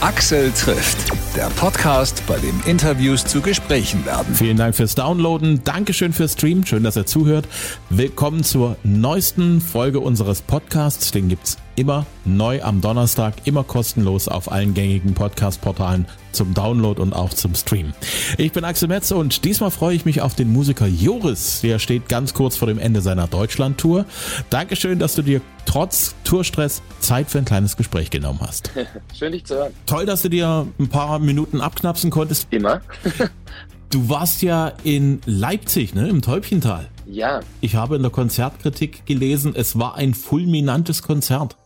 Axel trifft, der Podcast, bei dem Interviews zu Gesprächen werden. Vielen Dank fürs Downloaden, Dankeschön fürs Streamen, schön, dass ihr zuhört. Willkommen zur neuesten Folge unseres Podcasts. Den gibt's immer neu am Donnerstag, immer kostenlos auf allen gängigen Podcast-Portalen zum Download und auch zum Stream. Ich bin Axel Metze und diesmal freue ich mich auf den Musiker Joris. Der steht ganz kurz vor dem Ende seiner Deutschland-Tour. Dankeschön, dass du dir trotz Tourstress Zeit für ein kleines Gespräch genommen hast. Schön, dich zu hören. Toll, dass du dir ein paar Minuten abknapsen konntest. Immer. du warst ja in Leipzig, ne, im Täubchental. Ja. Ich habe in der Konzertkritik gelesen, es war ein fulminantes Konzert.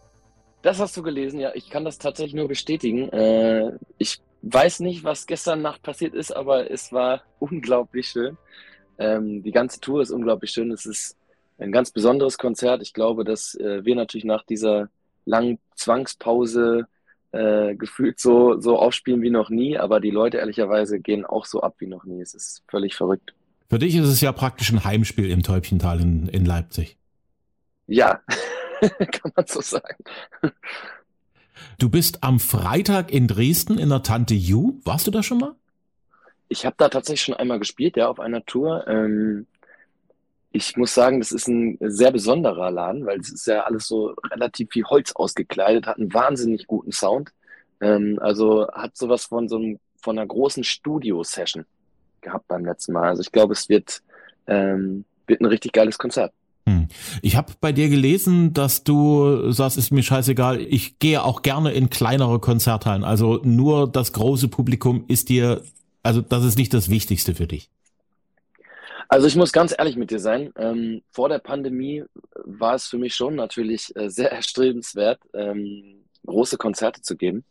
Das hast du gelesen, ja. Ich kann das tatsächlich nur bestätigen. Äh, ich weiß nicht, was gestern Nacht passiert ist, aber es war unglaublich schön. Ähm, die ganze Tour ist unglaublich schön. Es ist ein ganz besonderes Konzert. Ich glaube, dass äh, wir natürlich nach dieser langen Zwangspause äh, gefühlt so, so aufspielen wie noch nie, aber die Leute ehrlicherweise gehen auch so ab wie noch nie. Es ist völlig verrückt. Für dich ist es ja praktisch ein Heimspiel im Täubchental in, in Leipzig. Ja, kann man so sagen. Du bist am Freitag in Dresden in der Tante Ju. Warst du da schon mal? Ich habe da tatsächlich schon einmal gespielt, ja, auf einer Tour. Ähm, ich muss sagen, das ist ein sehr besonderer Laden, weil es ist ja alles so relativ wie Holz ausgekleidet, hat einen wahnsinnig guten Sound. Ähm, also hat sowas von so einem, von einer großen Studio-Session gehabt beim letzten Mal. Also ich glaube, es wird, ähm, wird ein richtig geiles Konzert. Hm. Ich habe bei dir gelesen, dass du sagst, ist mir scheißegal, ich gehe auch gerne in kleinere Konzerthallen. Also nur das große Publikum ist dir, also das ist nicht das Wichtigste für dich. Also ich muss ganz ehrlich mit dir sein. Ähm, vor der Pandemie war es für mich schon natürlich äh, sehr erstrebenswert, ähm, große Konzerte zu geben.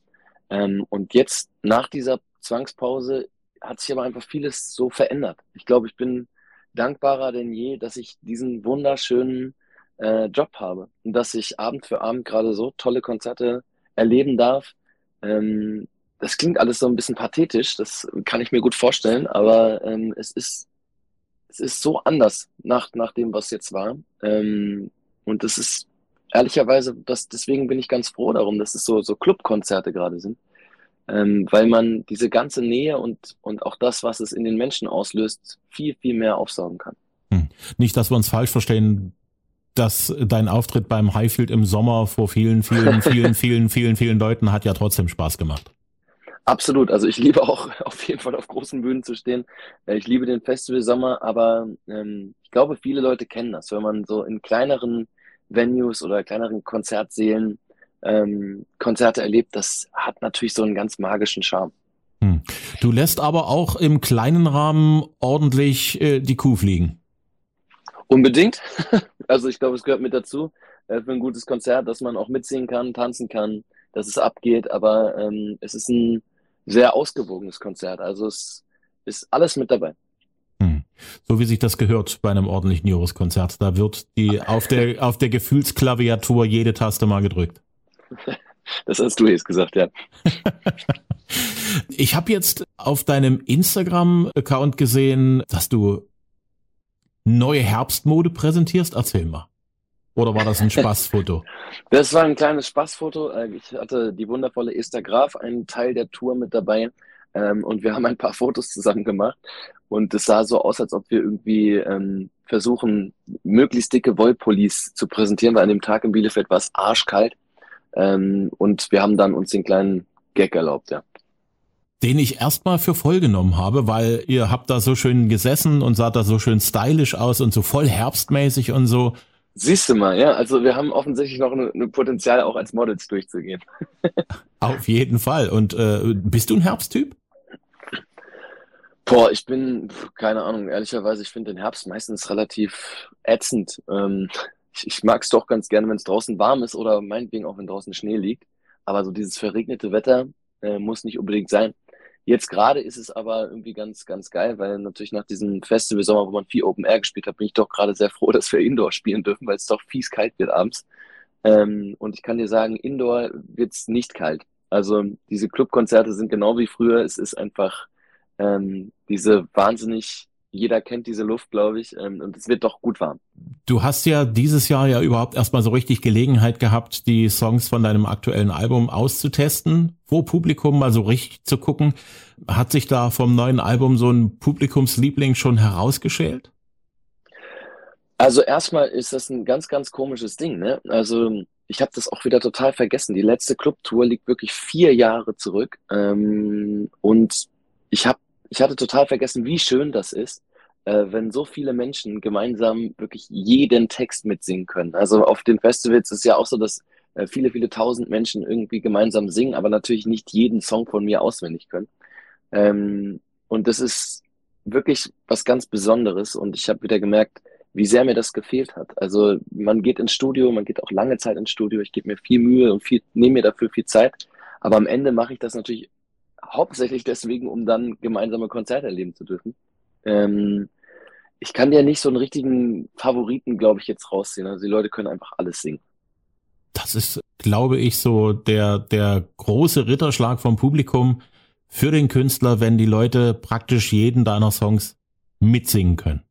Ähm, und jetzt nach dieser Zwangspause hat sich aber einfach vieles so verändert. Ich glaube, ich bin dankbarer denn je, dass ich diesen wunderschönen äh, Job habe und dass ich Abend für Abend gerade so tolle Konzerte erleben darf. Ähm, das klingt alles so ein bisschen pathetisch, das kann ich mir gut vorstellen, aber ähm, es ist es ist so anders nach, nach dem, was jetzt war. Ähm, und das ist ehrlicherweise, das, deswegen bin ich ganz froh darum, dass es so, so Clubkonzerte gerade sind ähm, weil man diese ganze Nähe und, und auch das, was es in den Menschen auslöst, viel, viel mehr aufsaugen kann. Hm. Nicht, dass wir uns falsch verstehen, dass dein Auftritt beim Highfield im Sommer vor vielen, vielen, vielen, vielen, vielen, vielen Leuten hat ja trotzdem Spaß gemacht. Absolut. Also ich liebe auch auf jeden Fall auf großen Bühnen zu stehen. Äh, ich liebe den Festival Sommer, aber ähm, ich glaube, viele Leute kennen das, wenn man so in kleineren Venues oder kleineren Konzertsälen ähm, Konzerte erlebt, das hat natürlich so einen ganz magischen Charme. Hm. Du lässt aber auch im kleinen Rahmen ordentlich äh, die Kuh fliegen. Unbedingt. Also ich glaube, es gehört mit dazu äh, für ein gutes Konzert, dass man auch mitsingen kann, tanzen kann, dass es abgeht. Aber ähm, es ist ein sehr ausgewogenes Konzert. Also es ist alles mit dabei. Hm. So wie sich das gehört bei einem ordentlichen Joris-Konzert. Da wird die auf der, auf der Gefühlsklaviatur jede Taste mal gedrückt. Das hast du jetzt gesagt, ja. ich habe jetzt auf deinem Instagram-Account gesehen, dass du neue Herbstmode präsentierst. Erzähl mal. Oder war das ein Spaßfoto? das war ein kleines Spaßfoto. Äh, ich hatte die wundervolle Esther Graf, einen Teil der Tour mit dabei. Ähm, und wir haben ein paar Fotos zusammen gemacht. Und es sah so aus, als ob wir irgendwie ähm, versuchen, möglichst dicke Wollpullis zu präsentieren, weil an dem Tag in Bielefeld war es arschkalt. Ähm, und wir haben dann uns den kleinen Gag erlaubt, ja. Den ich erstmal für voll genommen habe, weil ihr habt da so schön gesessen und sah da so schön stylisch aus und so voll herbstmäßig und so. Siehst du mal, ja. Also wir haben offensichtlich noch ein Potenzial, auch als Models durchzugehen. Auf jeden Fall. Und äh, bist du ein Herbsttyp? Boah, ich bin, keine Ahnung, ehrlicherweise, ich finde den Herbst meistens relativ ätzend. Ähm, ich, ich mag es doch ganz gerne, wenn es draußen warm ist oder meinetwegen auch, wenn draußen Schnee liegt. Aber so dieses verregnete Wetter äh, muss nicht unbedingt sein. Jetzt gerade ist es aber irgendwie ganz, ganz geil, weil natürlich nach diesem Festival Sommer, wo man viel Open Air gespielt hat, bin ich doch gerade sehr froh, dass wir Indoor spielen dürfen, weil es doch fies kalt wird abends. Ähm, und ich kann dir sagen, Indoor wird es nicht kalt. Also diese Clubkonzerte sind genau wie früher. Es ist einfach ähm, diese wahnsinnig jeder kennt diese Luft, glaube ich, ähm, und es wird doch gut warm. Du hast ja dieses Jahr ja überhaupt erstmal so richtig Gelegenheit gehabt, die Songs von deinem aktuellen Album auszutesten, vor Publikum mal so richtig zu gucken. Hat sich da vom neuen Album so ein Publikumsliebling schon herausgeschält? Also erstmal ist das ein ganz, ganz komisches Ding. Ne? Also ich habe das auch wieder total vergessen. Die letzte Clubtour liegt wirklich vier Jahre zurück. Ähm, und ich habe ich hatte total vergessen, wie schön das ist, äh, wenn so viele Menschen gemeinsam wirklich jeden Text mitsingen können. Also auf den Festivals ist es ja auch so, dass äh, viele, viele tausend Menschen irgendwie gemeinsam singen, aber natürlich nicht jeden Song von mir auswendig können. Ähm, und das ist wirklich was ganz Besonderes und ich habe wieder gemerkt, wie sehr mir das gefehlt hat. Also man geht ins Studio, man geht auch lange Zeit ins Studio, ich gebe mir viel Mühe und viel, nehme mir dafür viel Zeit, aber am Ende mache ich das natürlich hauptsächlich deswegen, um dann gemeinsame Konzerte erleben zu dürfen. Ähm, ich kann dir nicht so einen richtigen Favoriten, glaube ich, jetzt rausziehen. Also die Leute können einfach alles singen. Das ist, glaube ich, so der, der große Ritterschlag vom Publikum für den Künstler, wenn die Leute praktisch jeden deiner Songs mitsingen können.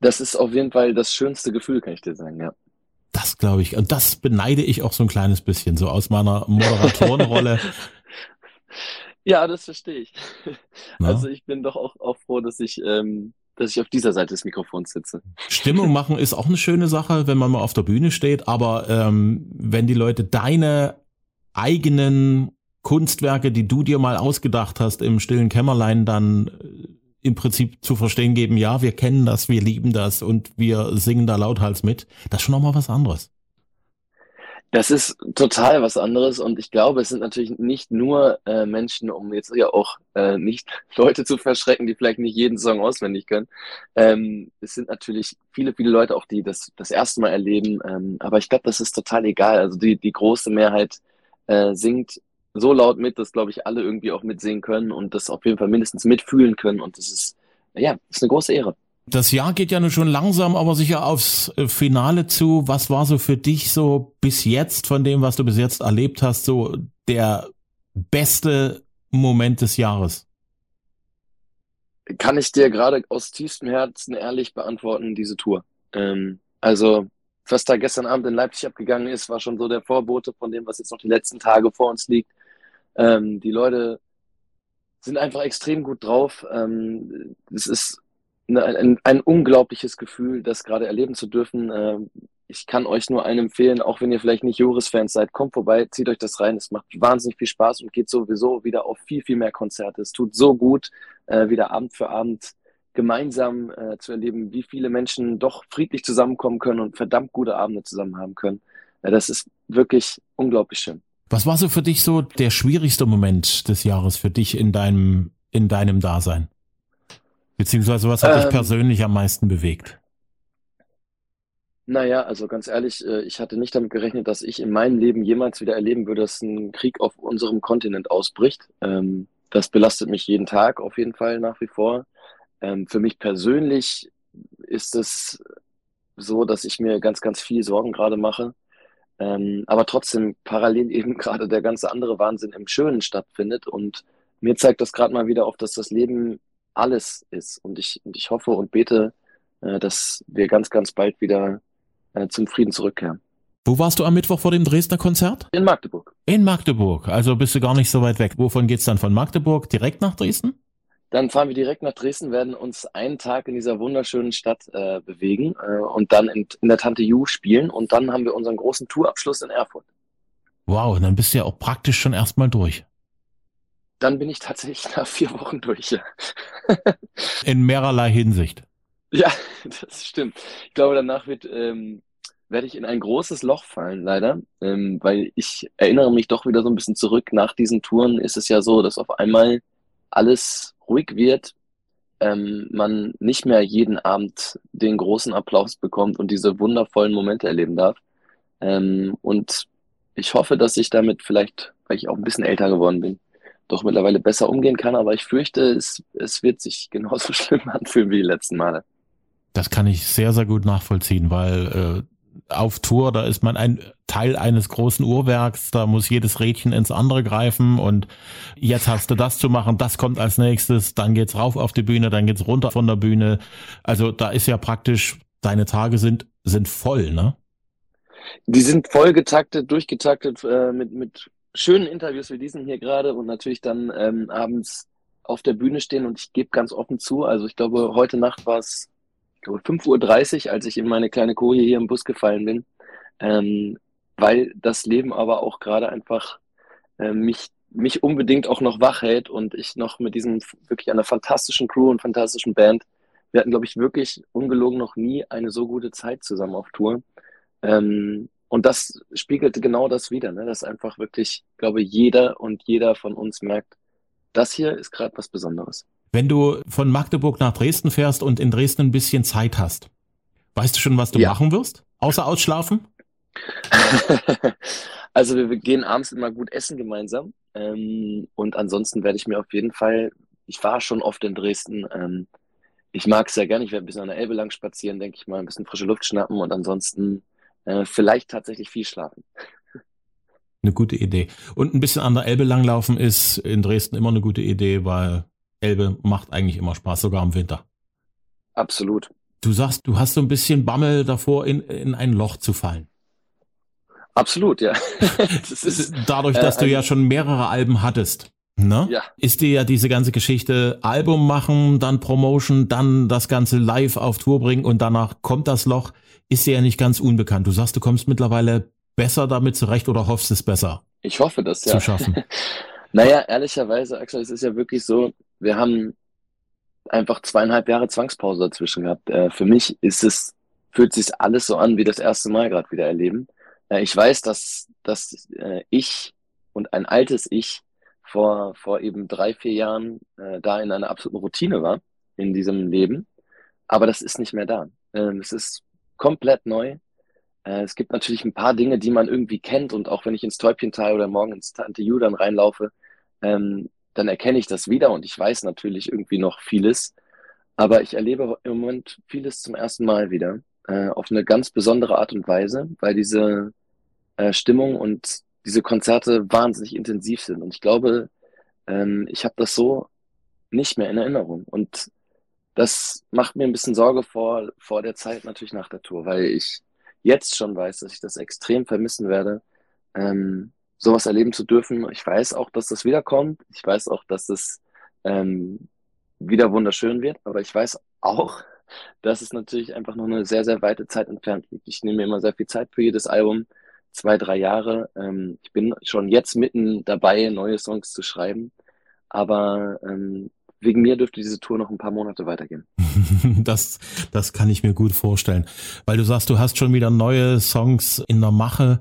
Das ist auf jeden Fall das schönste Gefühl, kann ich dir sagen, ja. Das glaube ich. Und das beneide ich auch so ein kleines bisschen, so aus meiner Moderatorenrolle. Ja, das verstehe ich. Na? Also ich bin doch auch, auch froh, dass ich, ähm, dass ich auf dieser Seite des Mikrofons sitze. Stimmung machen ist auch eine schöne Sache, wenn man mal auf der Bühne steht, aber ähm, wenn die Leute deine eigenen Kunstwerke, die du dir mal ausgedacht hast im stillen Kämmerlein, dann äh, im Prinzip zu verstehen geben, ja, wir kennen das, wir lieben das und wir singen da lauthals mit, das ist schon nochmal was anderes. Das ist total was anderes und ich glaube, es sind natürlich nicht nur äh, Menschen, um jetzt ja auch äh, nicht Leute zu verschrecken, die vielleicht nicht jeden Song auswendig können. Ähm, es sind natürlich viele, viele Leute auch, die das das erste Mal erleben. Ähm, aber ich glaube, das ist total egal. Also die, die große Mehrheit äh, singt so laut mit, dass, glaube ich, alle irgendwie auch mitsingen können und das auf jeden Fall mindestens mitfühlen können. Und das ist, ja, das ist eine große Ehre. Das Jahr geht ja nun schon langsam, aber sicher aufs äh, Finale zu. Was war so für dich so bis jetzt von dem, was du bis jetzt erlebt hast, so der beste Moment des Jahres? Kann ich dir gerade aus tiefstem Herzen ehrlich beantworten, diese Tour. Ähm, also, was da gestern Abend in Leipzig abgegangen ist, war schon so der Vorbote von dem, was jetzt noch die letzten Tage vor uns liegt. Ähm, die Leute sind einfach extrem gut drauf. Ähm, es ist ein, ein unglaubliches Gefühl, das gerade erleben zu dürfen. Ähm, ich kann euch nur einen empfehlen, auch wenn ihr vielleicht nicht Joris-Fans seid, kommt vorbei, zieht euch das rein. Es macht wahnsinnig viel Spaß und geht sowieso wieder auf viel, viel mehr Konzerte. Es tut so gut, äh, wieder Abend für Abend gemeinsam äh, zu erleben, wie viele Menschen doch friedlich zusammenkommen können und verdammt gute Abende zusammen haben können. Das ist wirklich unglaublich schön. Was war so für dich so der schwierigste Moment des Jahres für dich in deinem, in deinem Dasein? Beziehungsweise was hat ähm, dich persönlich am meisten bewegt? Naja, also ganz ehrlich, äh, ich hatte nicht damit gerechnet, dass ich in meinem Leben jemals wieder erleben würde, dass ein Krieg auf unserem Kontinent ausbricht. Ähm, das belastet mich jeden Tag auf jeden Fall nach wie vor. Ähm, für mich persönlich ist es so, dass ich mir ganz, ganz viel Sorgen gerade mache. Aber trotzdem parallel eben gerade der ganze andere Wahnsinn im Schönen stattfindet. Und mir zeigt das gerade mal wieder auf, dass das Leben alles ist. Und ich, und ich hoffe und bete, äh, dass wir ganz, ganz bald wieder äh, zum Frieden zurückkehren. Wo warst du am Mittwoch vor dem Dresdner Konzert? In Magdeburg. In Magdeburg, also bist du gar nicht so weit weg. Wovon geht's dann von Magdeburg direkt nach Dresden? Dann fahren wir direkt nach Dresden, werden uns einen Tag in dieser wunderschönen Stadt äh, bewegen äh, und dann in, in der Tante Ju spielen und dann haben wir unseren großen Tourabschluss in Erfurt. Wow, dann bist du ja auch praktisch schon erstmal durch dann bin ich tatsächlich nach vier Wochen durch. In mehrerlei Hinsicht. Ja, das stimmt. Ich glaube, danach wird, ähm, werde ich in ein großes Loch fallen, leider, ähm, weil ich erinnere mich doch wieder so ein bisschen zurück. Nach diesen Touren ist es ja so, dass auf einmal alles ruhig wird, ähm, man nicht mehr jeden Abend den großen Applaus bekommt und diese wundervollen Momente erleben darf. Ähm, und ich hoffe, dass ich damit vielleicht, weil ich auch ein bisschen älter geworden bin, doch mittlerweile besser umgehen kann. Aber ich fürchte, es, es wird sich genauso schlimm anfühlen wie die letzten Male. Das kann ich sehr, sehr gut nachvollziehen, weil äh, auf Tour, da ist man ein Teil eines großen Uhrwerks, da muss jedes Rädchen ins andere greifen und jetzt hast du das zu machen, das kommt als nächstes, dann geht's rauf auf die Bühne, dann geht's runter von der Bühne. Also da ist ja praktisch, deine Tage sind, sind voll, ne? Die sind voll getaktet, durchgetaktet äh, mit, mit schönen Interviews wie diesen hier gerade und natürlich dann ähm, abends auf der Bühne stehen und ich gebe ganz offen zu, also ich glaube, heute Nacht war es ich glaube 5.30 Uhr, als ich in meine kleine Koje hier im Bus gefallen bin, ähm, weil das Leben aber auch gerade einfach äh, mich, mich unbedingt auch noch wach hält und ich noch mit diesem wirklich einer fantastischen Crew und fantastischen Band, wir hatten, glaube ich, wirklich ungelogen noch nie eine so gute Zeit zusammen auf Tour. Ähm, und das spiegelte genau das wieder, ne? dass einfach wirklich, glaube jeder und jeder von uns merkt, das hier ist gerade was Besonderes. Wenn du von Magdeburg nach Dresden fährst und in Dresden ein bisschen Zeit hast, weißt du schon, was du ja. machen wirst? Außer ausschlafen? also wir gehen abends immer gut essen gemeinsam. Ähm, und ansonsten werde ich mir auf jeden Fall, ich war schon oft in Dresden, ähm, ich mag es sehr gerne, ich werde ein bisschen an der Elbe lang spazieren, denke ich mal, ein bisschen frische Luft schnappen und ansonsten äh, vielleicht tatsächlich viel schlafen. Eine gute Idee. Und ein bisschen an der Elbe langlaufen ist in Dresden immer eine gute Idee, weil Elbe macht eigentlich immer Spaß, sogar im Winter. Absolut. Du sagst, du hast so ein bisschen Bammel davor, in, in ein Loch zu fallen. Absolut, ja. das ist, Dadurch, dass äh, du ja schon mehrere Alben hattest. Ne? Ja. Ist dir ja diese ganze Geschichte Album machen, dann Promotion, dann das Ganze live auf Tour bringen und danach kommt das Loch, ist dir ja nicht ganz unbekannt. Du sagst, du kommst mittlerweile besser damit zurecht oder hoffst es besser? Ich hoffe das, ja. Zu schaffen. naja, ehrlicherweise, Axel, es ist ja wirklich so, wir haben einfach zweieinhalb Jahre Zwangspause dazwischen gehabt. Äh, für mich ist es, fühlt sich alles so an wie das erste Mal gerade wieder erleben. Äh, ich weiß, dass, dass äh, ich und ein altes Ich vor, vor eben drei, vier Jahren äh, da in einer absoluten Routine war in diesem Leben. Aber das ist nicht mehr da. Ähm, es ist komplett neu. Äh, es gibt natürlich ein paar Dinge, die man irgendwie kennt und auch wenn ich ins Täubchental oder morgen ins Tante Ju dann reinlaufe, ähm, dann erkenne ich das wieder und ich weiß natürlich irgendwie noch vieles. Aber ich erlebe im Moment vieles zum ersten Mal wieder äh, auf eine ganz besondere Art und Weise, weil diese äh, Stimmung und diese Konzerte wahnsinnig intensiv sind. Und ich glaube, ähm, ich habe das so nicht mehr in Erinnerung. Und das macht mir ein bisschen Sorge vor, vor der Zeit natürlich nach der Tour, weil ich jetzt schon weiß, dass ich das extrem vermissen werde, ähm, sowas erleben zu dürfen. Ich weiß auch, dass das wiederkommt. Ich weiß auch, dass es ähm, wieder wunderschön wird. Aber ich weiß auch, dass es natürlich einfach noch eine sehr, sehr weite Zeit entfernt liegt. Ich nehme immer sehr viel Zeit für jedes Album, zwei, drei Jahre. Ähm, ich bin schon jetzt mitten dabei, neue Songs zu schreiben. Aber ähm, wegen mir dürfte diese Tour noch ein paar Monate weitergehen. das, das kann ich mir gut vorstellen. Weil du sagst, du hast schon wieder neue Songs in der Mache.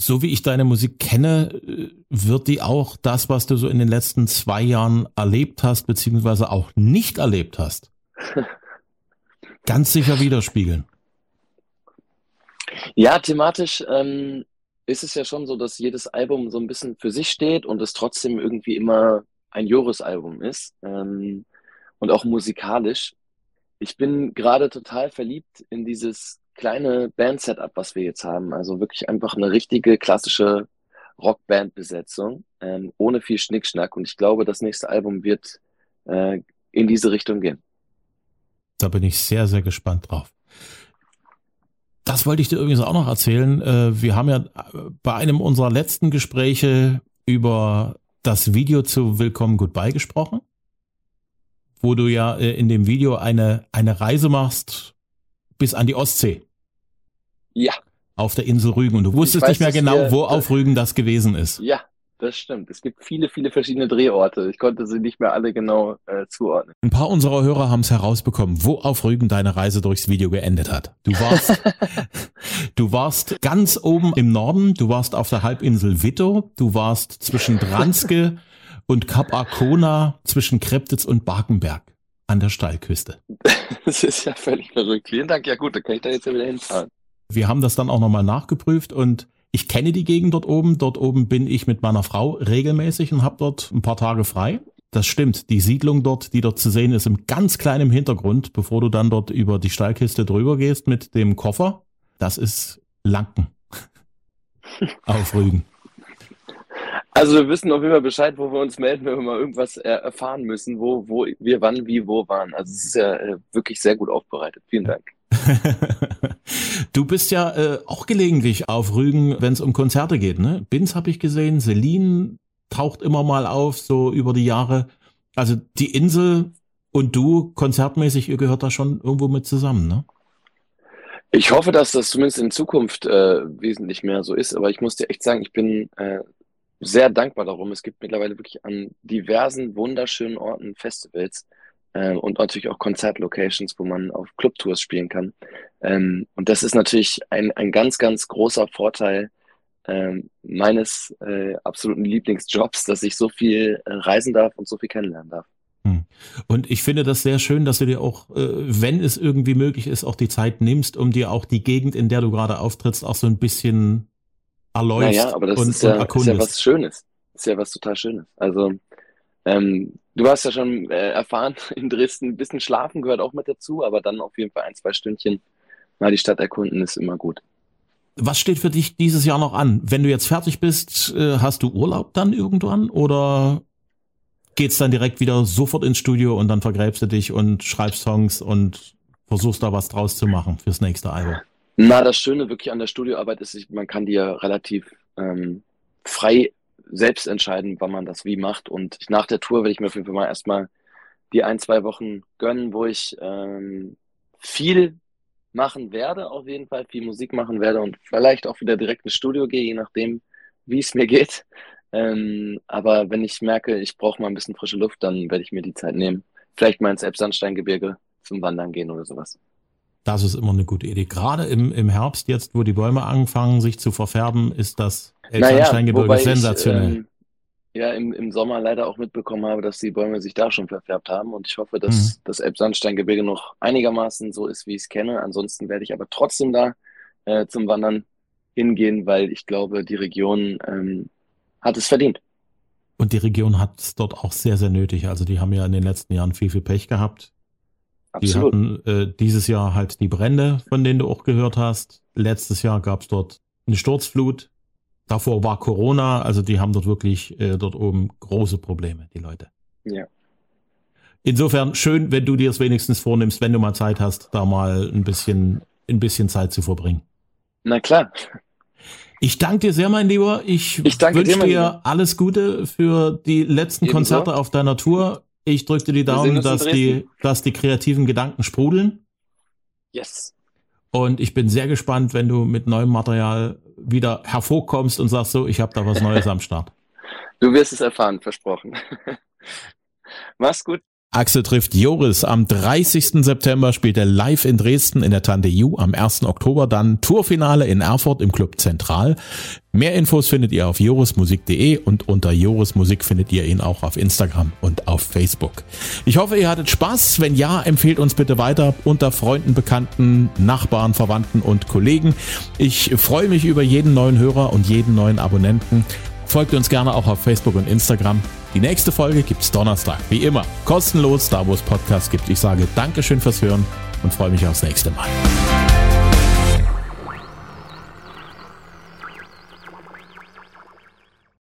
So wie ich deine Musik kenne, wird die auch das, was du so in den letzten zwei Jahren erlebt hast, beziehungsweise auch nicht erlebt hast, ganz sicher widerspiegeln. Ja, thematisch ähm, ist es ja schon so, dass jedes Album so ein bisschen für sich steht und es trotzdem irgendwie immer ein Joris-Album ist ähm, und auch musikalisch. Ich bin gerade total verliebt in dieses kleine Band-Setup, was wir jetzt haben. Also wirklich einfach eine richtige klassische Rockband-Besetzung, ähm, ohne viel Schnickschnack. Und ich glaube, das nächste Album wird äh, in diese Richtung gehen. Da bin ich sehr, sehr gespannt drauf. Das wollte ich dir übrigens auch noch erzählen. Äh, wir haben ja bei einem unserer letzten Gespräche über das Video zu Willkommen Goodbye gesprochen, wo du ja äh, in dem Video eine, eine Reise machst bis an die Ostsee. Ja. Auf der Insel Rügen. Und du wusstest weiß, nicht mehr genau, wir, wo auf Rügen das gewesen ist. Ja, das stimmt. Es gibt viele, viele verschiedene Drehorte. Ich konnte sie nicht mehr alle genau äh, zuordnen. Ein paar unserer Hörer haben es herausbekommen, wo auf Rügen deine Reise durchs Video geendet hat. Du warst, du warst ganz oben im Norden, du warst auf der Halbinsel Witto, du warst zwischen Dranske und Kap Arkona, zwischen Kreptitz und Barkenberg an der Steilküste. Das ist ja völlig verrückt. Vielen Dank. Ja gut, dann kann ich da jetzt ja wieder hinfahren. Wir haben das dann auch nochmal nachgeprüft und ich kenne die Gegend dort oben. Dort oben bin ich mit meiner Frau regelmäßig und habe dort ein paar Tage frei. Das stimmt. Die Siedlung dort, die dort zu sehen ist, im ganz kleinen Hintergrund, bevor du dann dort über die Steilkiste drüber gehst mit dem Koffer. Das ist Lanken auf Rügen? Also wir wissen auf jeden Fall Bescheid, wo wir uns melden, wenn wir mal irgendwas erfahren müssen, wo, wo wir wann, wie, wo waren. Also es ist ja äh, wirklich sehr gut aufbereitet. Vielen Dank. du bist ja äh, auch gelegentlich auf Rügen, wenn es um Konzerte geht. Ne? Bins habe ich gesehen, Celine taucht immer mal auf, so über die Jahre. Also die Insel und du konzertmäßig, ihr gehört da schon irgendwo mit zusammen, ne? Ich hoffe, dass das zumindest in Zukunft äh, wesentlich mehr so ist, aber ich muss dir echt sagen, ich bin äh, sehr dankbar darum. Es gibt mittlerweile wirklich an diversen wunderschönen Orten Festivals äh, und natürlich auch Konzertlocations, wo man auf Clubtours spielen kann. Ähm, und das ist natürlich ein, ein ganz, ganz großer Vorteil äh, meines äh, absoluten Lieblingsjobs, dass ich so viel äh, reisen darf und so viel kennenlernen darf. Hm. Und ich finde das sehr schön, dass du dir auch, äh, wenn es irgendwie möglich ist, auch die Zeit nimmst, um dir auch die Gegend, in der du gerade auftrittst, auch so ein bisschen erläufst naja, aber das und, ist, ja, ist ja was Schönes. Ist ja was total Schönes. Also ähm, du hast ja schon äh, erfahren, in Dresden ein bisschen schlafen gehört auch mit dazu, aber dann auf jeden Fall ein, zwei Stündchen mal die Stadt erkunden ist immer gut. Was steht für dich dieses Jahr noch an? Wenn du jetzt fertig bist, äh, hast du Urlaub dann irgendwann oder geht's dann direkt wieder sofort ins Studio und dann vergräbst du dich und schreibst Songs und versuchst da was draus zu machen fürs nächste Album? Na, das Schöne wirklich an der Studioarbeit ist, man kann die ja relativ ähm, frei selbst entscheiden, wann man das wie macht. Und nach der Tour will ich mir auf jeden Fall mal erstmal die ein, zwei Wochen gönnen, wo ich ähm, viel machen werde, auf jeden Fall viel Musik machen werde und vielleicht auch wieder direkt ins Studio gehe, je nachdem, wie es mir geht. Ähm, aber wenn ich merke, ich brauche mal ein bisschen frische Luft, dann werde ich mir die Zeit nehmen. Vielleicht mal ins Elbsandsteingebirge zum Wandern gehen oder sowas. Das ist immer eine gute Idee. Gerade im, im Herbst, jetzt, wo die Bäume anfangen, sich zu verfärben, ist das Elbsandsteingebirge naja, sensationell. Ich, ähm, ja, im, im Sommer leider auch mitbekommen habe, dass die Bäume sich da schon verfärbt haben. Und ich hoffe, dass mhm. das Elbsandsteingebirge noch einigermaßen so ist, wie ich es kenne. Ansonsten werde ich aber trotzdem da äh, zum Wandern hingehen, weil ich glaube, die Region ähm, hat es verdient. Und die Region hat es dort auch sehr, sehr nötig. Also die haben ja in den letzten Jahren viel, viel Pech gehabt. Absolut. Die hatten äh, dieses Jahr halt die Brände, von denen du auch gehört hast. Letztes Jahr gab es dort eine Sturzflut. Davor war Corona, also die haben dort wirklich äh, dort oben große Probleme, die Leute. Ja. Insofern schön, wenn du dir es wenigstens vornimmst, wenn du mal Zeit hast, da mal ein bisschen, ein bisschen Zeit zu verbringen. Na klar. Ich danke dir sehr, mein Lieber. Ich, ich wünsche dir, dir alles Gute für die letzten Ebenso. Konzerte auf deiner Tour. Ich drücke dir die Daumen, dass die, dass die kreativen Gedanken sprudeln. Yes. Und ich bin sehr gespannt, wenn du mit neuem Material wieder hervorkommst und sagst so, ich habe da was Neues am Start. Du wirst es erfahren, versprochen. Mach's gut. Axel trifft Joris. Am 30. September spielt er live in Dresden in der Tante U. Am 1. Oktober dann Tourfinale in Erfurt im Club Zentral. Mehr Infos findet ihr auf jorismusik.de und unter Jorismusik findet ihr ihn auch auf Instagram und auf Facebook. Ich hoffe, ihr hattet Spaß. Wenn ja, empfehlt uns bitte weiter unter Freunden, Bekannten, Nachbarn, Verwandten und Kollegen. Ich freue mich über jeden neuen Hörer und jeden neuen Abonnenten. Folgt uns gerne auch auf Facebook und Instagram. Die nächste Folge gibt's Donnerstag, wie immer. Kostenlos, da wo es Podcasts gibt. Ich sage Dankeschön fürs Hören und freue mich aufs nächste Mal.